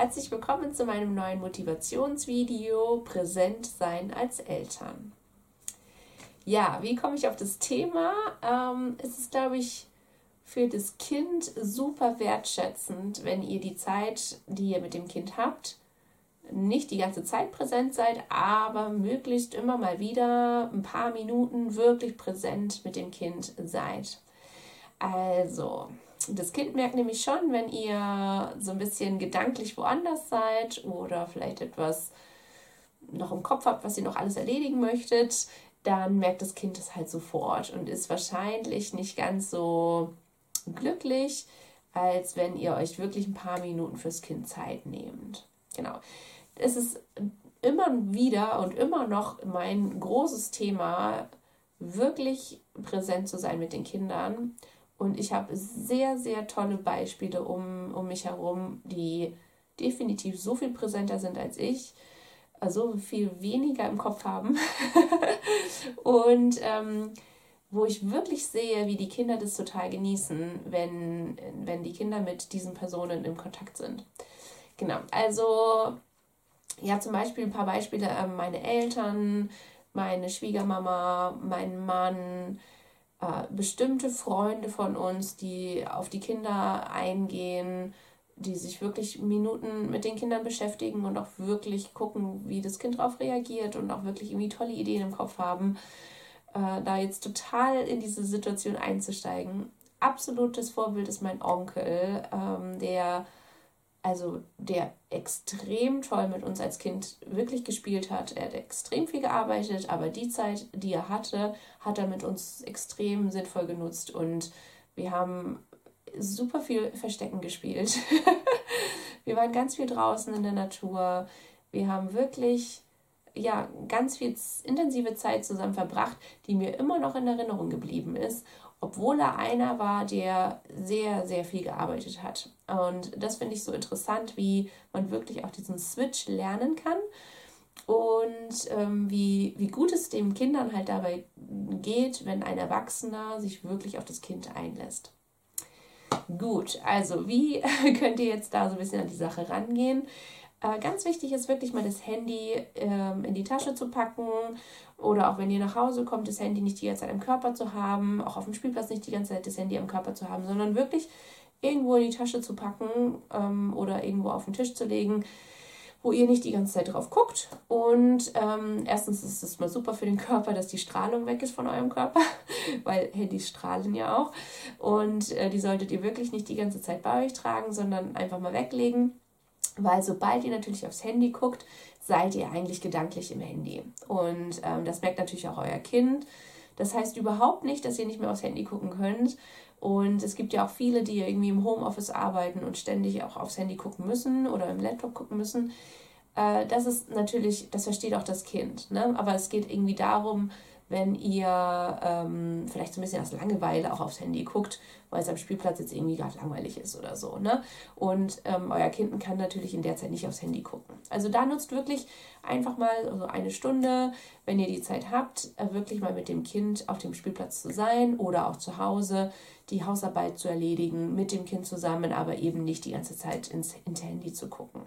Herzlich willkommen zu meinem neuen Motivationsvideo Präsent sein als Eltern. Ja, wie komme ich auf das Thema? Ähm, es ist, glaube ich, für das Kind super wertschätzend, wenn ihr die Zeit, die ihr mit dem Kind habt, nicht die ganze Zeit präsent seid, aber möglichst immer mal wieder ein paar Minuten wirklich präsent mit dem Kind seid. Also, das Kind merkt nämlich schon, wenn ihr so ein bisschen gedanklich woanders seid oder vielleicht etwas noch im Kopf habt, was ihr noch alles erledigen möchtet, dann merkt das Kind es halt sofort und ist wahrscheinlich nicht ganz so glücklich, als wenn ihr euch wirklich ein paar Minuten fürs Kind Zeit nehmt. Genau. Es ist immer wieder und immer noch mein großes Thema, wirklich präsent zu sein mit den Kindern und ich habe sehr, sehr tolle Beispiele um, um mich herum, die definitiv so viel präsenter sind als ich, also viel weniger im Kopf haben. und ähm, wo ich wirklich sehe, wie die Kinder das total genießen, wenn, wenn die Kinder mit diesen Personen im Kontakt sind. Genau, also ja, zum Beispiel ein paar Beispiele, äh, meine Eltern, meine Schwiegermama, mein Mann, äh, bestimmte Freunde von uns, die auf die Kinder eingehen, die sich wirklich Minuten mit den Kindern beschäftigen und auch wirklich gucken, wie das Kind darauf reagiert und auch wirklich irgendwie tolle Ideen im Kopf haben, äh, da jetzt total in diese Situation einzusteigen. Absolutes Vorbild ist mein Onkel, ähm, der also der extrem toll mit uns als Kind wirklich gespielt hat. Er hat extrem viel gearbeitet, aber die Zeit, die er hatte, hat er mit uns extrem sinnvoll genutzt und wir haben super viel Verstecken gespielt. wir waren ganz viel draußen in der Natur. Wir haben wirklich ja ganz viel intensive Zeit zusammen verbracht, die mir immer noch in Erinnerung geblieben ist obwohl er einer war, der sehr, sehr viel gearbeitet hat. Und das finde ich so interessant, wie man wirklich auch diesen Switch lernen kann und ähm, wie, wie gut es den Kindern halt dabei geht, wenn ein Erwachsener sich wirklich auf das Kind einlässt. Gut, also wie könnt ihr jetzt da so ein bisschen an die Sache rangehen? Äh, ganz wichtig ist wirklich mal das Handy ähm, in die Tasche zu packen oder auch wenn ihr nach Hause kommt, das Handy nicht die ganze Zeit im Körper zu haben, auch auf dem Spielplatz nicht die ganze Zeit das Handy am Körper zu haben, sondern wirklich irgendwo in die Tasche zu packen ähm, oder irgendwo auf den Tisch zu legen, wo ihr nicht die ganze Zeit drauf guckt. Und ähm, erstens ist es mal super für den Körper, dass die Strahlung weg ist von eurem Körper, weil Handys strahlen ja auch. Und äh, die solltet ihr wirklich nicht die ganze Zeit bei euch tragen, sondern einfach mal weglegen weil sobald ihr natürlich aufs Handy guckt, seid ihr eigentlich gedanklich im Handy. Und ähm, das merkt natürlich auch euer Kind. Das heißt überhaupt nicht, dass ihr nicht mehr aufs Handy gucken könnt. Und es gibt ja auch viele, die irgendwie im Homeoffice arbeiten und ständig auch aufs Handy gucken müssen oder im Laptop gucken müssen. Äh, das ist natürlich, das versteht auch das Kind. Ne? Aber es geht irgendwie darum, wenn ihr ähm, vielleicht so ein bisschen aus Langeweile auch aufs Handy guckt, weil es am Spielplatz jetzt irgendwie gerade langweilig ist oder so. Ne? Und ähm, euer Kind kann natürlich in der Zeit nicht aufs Handy gucken. Also da nutzt wirklich einfach mal so eine Stunde, wenn ihr die Zeit habt, äh, wirklich mal mit dem Kind auf dem Spielplatz zu sein oder auch zu Hause die Hausarbeit zu erledigen, mit dem Kind zusammen, aber eben nicht die ganze Zeit ins, ins Handy zu gucken.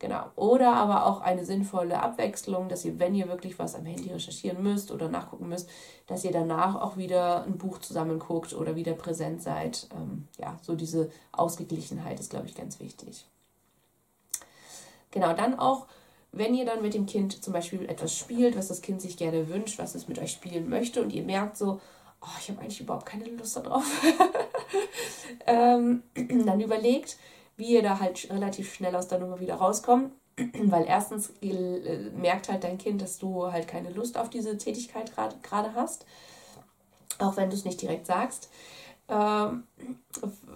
Genau. Oder aber auch eine sinnvolle Abwechslung, dass ihr, wenn ihr wirklich was am Handy recherchieren müsst oder nachgucken müsst, dass ihr danach auch wieder ein Buch zusammen guckt oder wieder präsent seid. Ähm, ja, so diese Ausgeglichenheit ist, glaube ich, ganz wichtig. Genau, dann auch, wenn ihr dann mit dem Kind zum Beispiel etwas spielt, was das Kind sich gerne wünscht, was es mit euch spielen möchte und ihr merkt so, oh, ich habe eigentlich überhaupt keine Lust darauf, ähm, dann überlegt, wie ihr da halt relativ schnell aus der Nummer wieder rauskommt. Weil erstens äh, merkt halt dein Kind, dass du halt keine Lust auf diese Tätigkeit gerade hast, auch wenn du es nicht direkt sagst. Ähm,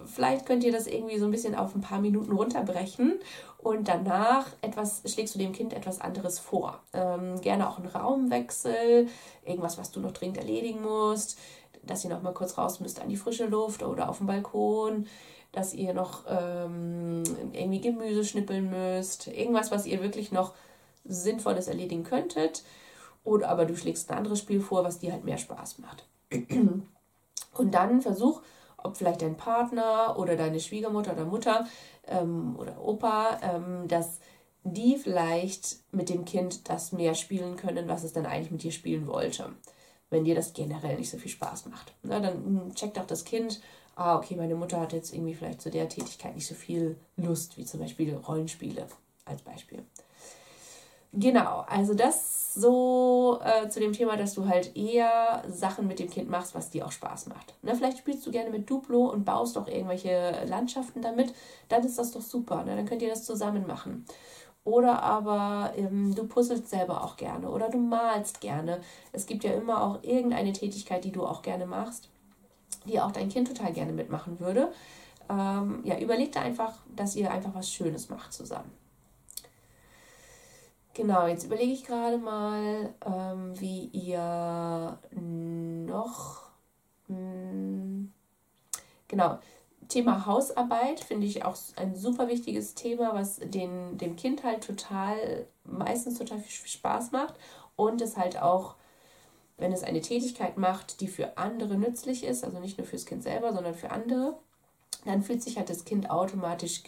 vielleicht könnt ihr das irgendwie so ein bisschen auf ein paar Minuten runterbrechen und danach etwas, schlägst du dem Kind etwas anderes vor. Ähm, gerne auch einen Raumwechsel, irgendwas, was du noch dringend erledigen musst, dass ihr noch mal kurz raus müsst an die frische Luft oder auf den Balkon dass ihr noch ähm, irgendwie Gemüse schnippeln müsst, irgendwas, was ihr wirklich noch Sinnvolles erledigen könntet. Oder aber du schlägst ein anderes Spiel vor, was dir halt mehr Spaß macht. Und dann versuch ob vielleicht dein Partner oder deine Schwiegermutter oder Mutter ähm, oder Opa, ähm, dass die vielleicht mit dem Kind das mehr spielen können, was es dann eigentlich mit dir spielen wollte. Wenn dir das generell nicht so viel Spaß macht. Na, dann hm, checkt auch das Kind, ah, okay, meine Mutter hat jetzt irgendwie vielleicht zu der Tätigkeit nicht so viel Lust, wie zum Beispiel Rollenspiele als Beispiel. Genau, also das so äh, zu dem Thema, dass du halt eher Sachen mit dem Kind machst, was dir auch Spaß macht. Ne, vielleicht spielst du gerne mit Duplo und baust auch irgendwelche Landschaften damit, dann ist das doch super. Ne? Dann könnt ihr das zusammen machen. Oder aber ähm, du puzzelst selber auch gerne oder du malst gerne. Es gibt ja immer auch irgendeine Tätigkeit, die du auch gerne machst, die auch dein Kind total gerne mitmachen würde. Ähm, ja, überleg da einfach, dass ihr einfach was Schönes macht zusammen. Genau, jetzt überlege ich gerade mal, ähm, wie ihr noch. Mh, hm, genau, Thema Hausarbeit finde ich auch ein super wichtiges Thema, was den, dem Kind halt total, meistens total viel Spaß macht und es halt auch, wenn es eine Tätigkeit macht, die für andere nützlich ist, also nicht nur fürs Kind selber, sondern für andere, dann fühlt sich halt das Kind automatisch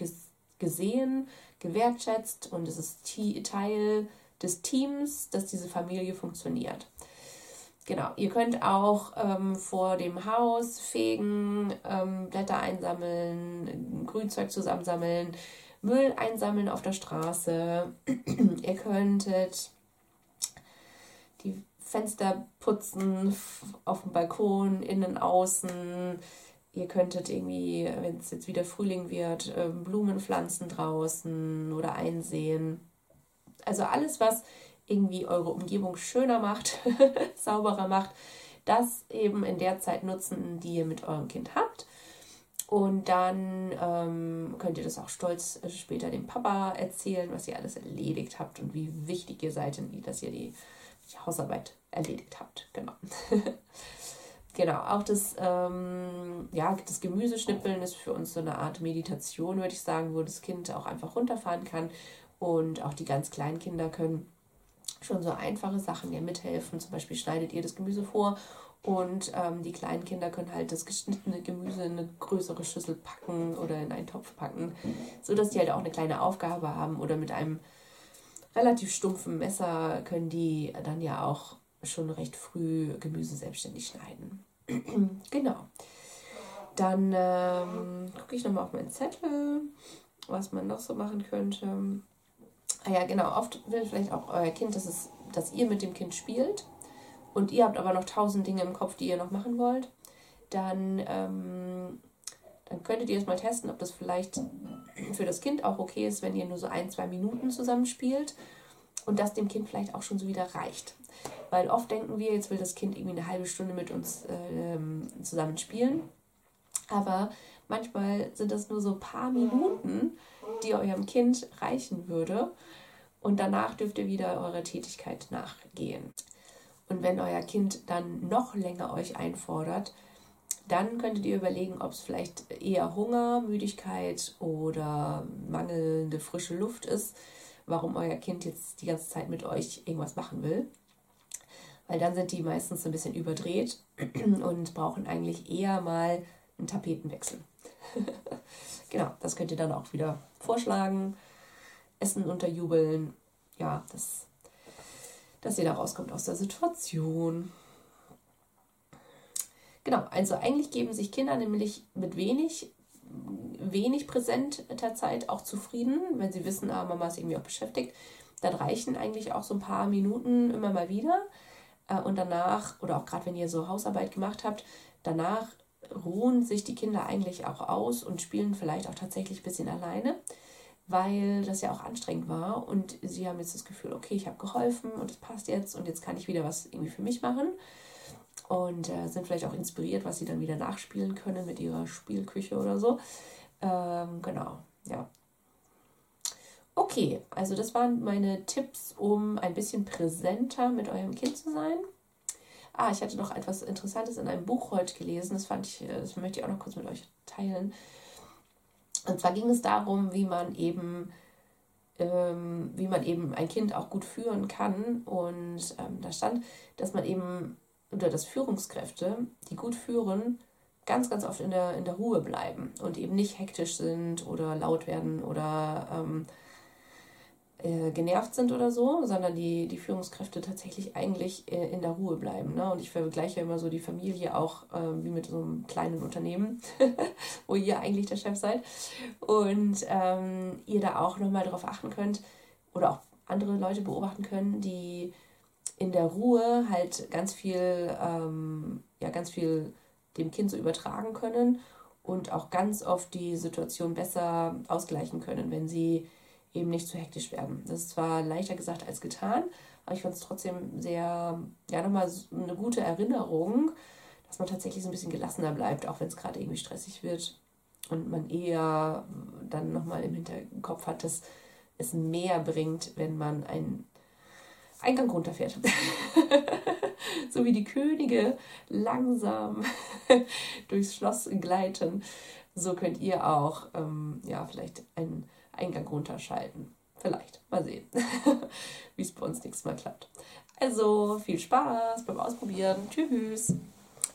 gesehen, gewertschätzt und es ist Teil des Teams, dass diese Familie funktioniert. Genau, ihr könnt auch ähm, vor dem Haus fegen, ähm, Blätter einsammeln, Grünzeug zusammensammeln, Müll einsammeln auf der Straße. ihr könntet die Fenster putzen auf dem Balkon, innen, außen. Ihr könntet irgendwie, wenn es jetzt wieder Frühling wird, ähm, Blumen pflanzen draußen oder einsehen. Also alles, was irgendwie eure Umgebung schöner macht, sauberer macht, das eben in der Zeit nutzen, die ihr mit eurem Kind habt. Und dann ähm, könnt ihr das auch stolz äh, später dem Papa erzählen, was ihr alles erledigt habt und wie wichtig ihr seid, dass ihr die, die Hausarbeit erledigt habt. Genau. Genau, auch das, ähm, ja, das Gemüseschnippeln ist für uns so eine Art Meditation, würde ich sagen, wo das Kind auch einfach runterfahren kann. Und auch die ganz kleinen Kinder können schon so einfache Sachen ja mithelfen. Zum Beispiel schneidet ihr das Gemüse vor und ähm, die kleinen Kinder können halt das geschnittene Gemüse in eine größere Schüssel packen oder in einen Topf packen, sodass die halt auch eine kleine Aufgabe haben. Oder mit einem relativ stumpfen Messer können die dann ja auch schon recht früh Gemüse selbstständig schneiden. genau. Dann ähm, gucke ich nochmal auf meinen Zettel, was man noch so machen könnte. Ah ja, genau. Oft will vielleicht auch euer Kind, dass, es, dass ihr mit dem Kind spielt und ihr habt aber noch tausend Dinge im Kopf, die ihr noch machen wollt. Dann, ähm, dann könntet ihr es mal testen, ob das vielleicht für das Kind auch okay ist, wenn ihr nur so ein, zwei Minuten zusammen spielt und das dem Kind vielleicht auch schon so wieder reicht. Weil oft denken wir, jetzt will das Kind irgendwie eine halbe Stunde mit uns ähm, zusammen spielen. Aber manchmal sind das nur so ein paar Minuten, die eurem Kind reichen würde. Und danach dürft ihr wieder eurer Tätigkeit nachgehen. Und wenn euer Kind dann noch länger euch einfordert, dann könntet ihr überlegen, ob es vielleicht eher Hunger, Müdigkeit oder mangelnde frische Luft ist, warum euer Kind jetzt die ganze Zeit mit euch irgendwas machen will. Weil dann sind die meistens so ein bisschen überdreht und brauchen eigentlich eher mal einen Tapetenwechsel. genau, das könnt ihr dann auch wieder vorschlagen, Essen unterjubeln. Ja, das, dass ihr da rauskommt aus der Situation. Genau, also eigentlich geben sich Kinder nämlich mit wenig, wenig präsenter Zeit auch zufrieden, wenn sie wissen, ah, Mama ist irgendwie auch beschäftigt. Dann reichen eigentlich auch so ein paar Minuten immer mal wieder. Äh, und danach, oder auch gerade wenn ihr so Hausarbeit gemacht habt, danach ruhen sich die Kinder eigentlich auch aus und spielen vielleicht auch tatsächlich ein bisschen alleine, weil das ja auch anstrengend war und sie haben jetzt das Gefühl, okay, ich habe geholfen und es passt jetzt und jetzt kann ich wieder was irgendwie für mich machen und äh, sind vielleicht auch inspiriert, was sie dann wieder nachspielen können mit ihrer Spielküche oder so. Ähm, genau, ja. Okay, also das waren meine Tipps, um ein bisschen präsenter mit eurem Kind zu sein. Ah, ich hatte noch etwas Interessantes in einem Buch heute gelesen. Das fand ich, äh, das möchte ich auch noch kurz mit euch teilen. Und zwar ging es darum, wie man eben, ähm, wie man eben ein Kind auch gut führen kann. Und ähm, da stand, dass man eben, oder dass Führungskräfte, die gut führen, ganz, ganz oft in der, in der Ruhe bleiben und eben nicht hektisch sind oder laut werden oder ähm, äh, genervt sind oder so, sondern die, die Führungskräfte tatsächlich eigentlich äh, in der Ruhe bleiben. Ne? Und ich vergleiche immer so die Familie auch äh, wie mit so einem kleinen Unternehmen, wo ihr eigentlich der Chef seid. Und ähm, ihr da auch nochmal darauf achten könnt oder auch andere Leute beobachten können, die in der Ruhe halt ganz viel, ähm, ja, ganz viel dem Kind so übertragen können und auch ganz oft die Situation besser ausgleichen können, wenn sie eben nicht zu hektisch werden. Das ist zwar leichter gesagt als getan, aber ich fand es trotzdem sehr, ja, nochmal eine gute Erinnerung, dass man tatsächlich so ein bisschen gelassener bleibt, auch wenn es gerade irgendwie stressig wird und man eher dann nochmal im Hinterkopf hat, dass es mehr bringt, wenn man einen Eingang runterfährt. so wie die Könige langsam durchs Schloss gleiten, so könnt ihr auch ähm, ja, vielleicht einen Eingang runterschalten. Vielleicht. Mal sehen, wie es bei uns nächstes Mal klappt. Also viel Spaß beim Ausprobieren. Tschüss.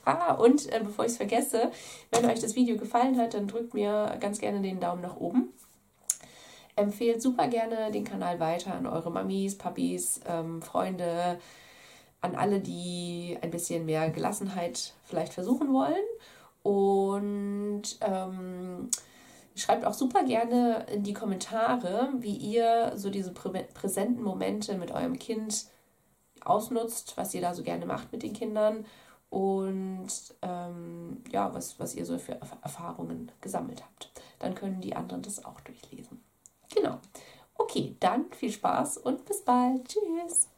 Ah, und äh, bevor ich es vergesse, wenn euch das Video gefallen hat, dann drückt mir ganz gerne den Daumen nach oben. Empfehlt super gerne den Kanal weiter an eure Mamis, Papis, ähm, Freunde, an alle, die ein bisschen mehr Gelassenheit vielleicht versuchen wollen. Und ähm, schreibt auch super gerne in die Kommentare, wie ihr so diese prä präsenten Momente mit eurem Kind ausnutzt, was ihr da so gerne macht mit den Kindern und ähm, ja, was, was ihr so für Erfahrungen gesammelt habt. Dann können die anderen das auch durchlesen. Genau. Okay, dann viel Spaß und bis bald. Tschüss.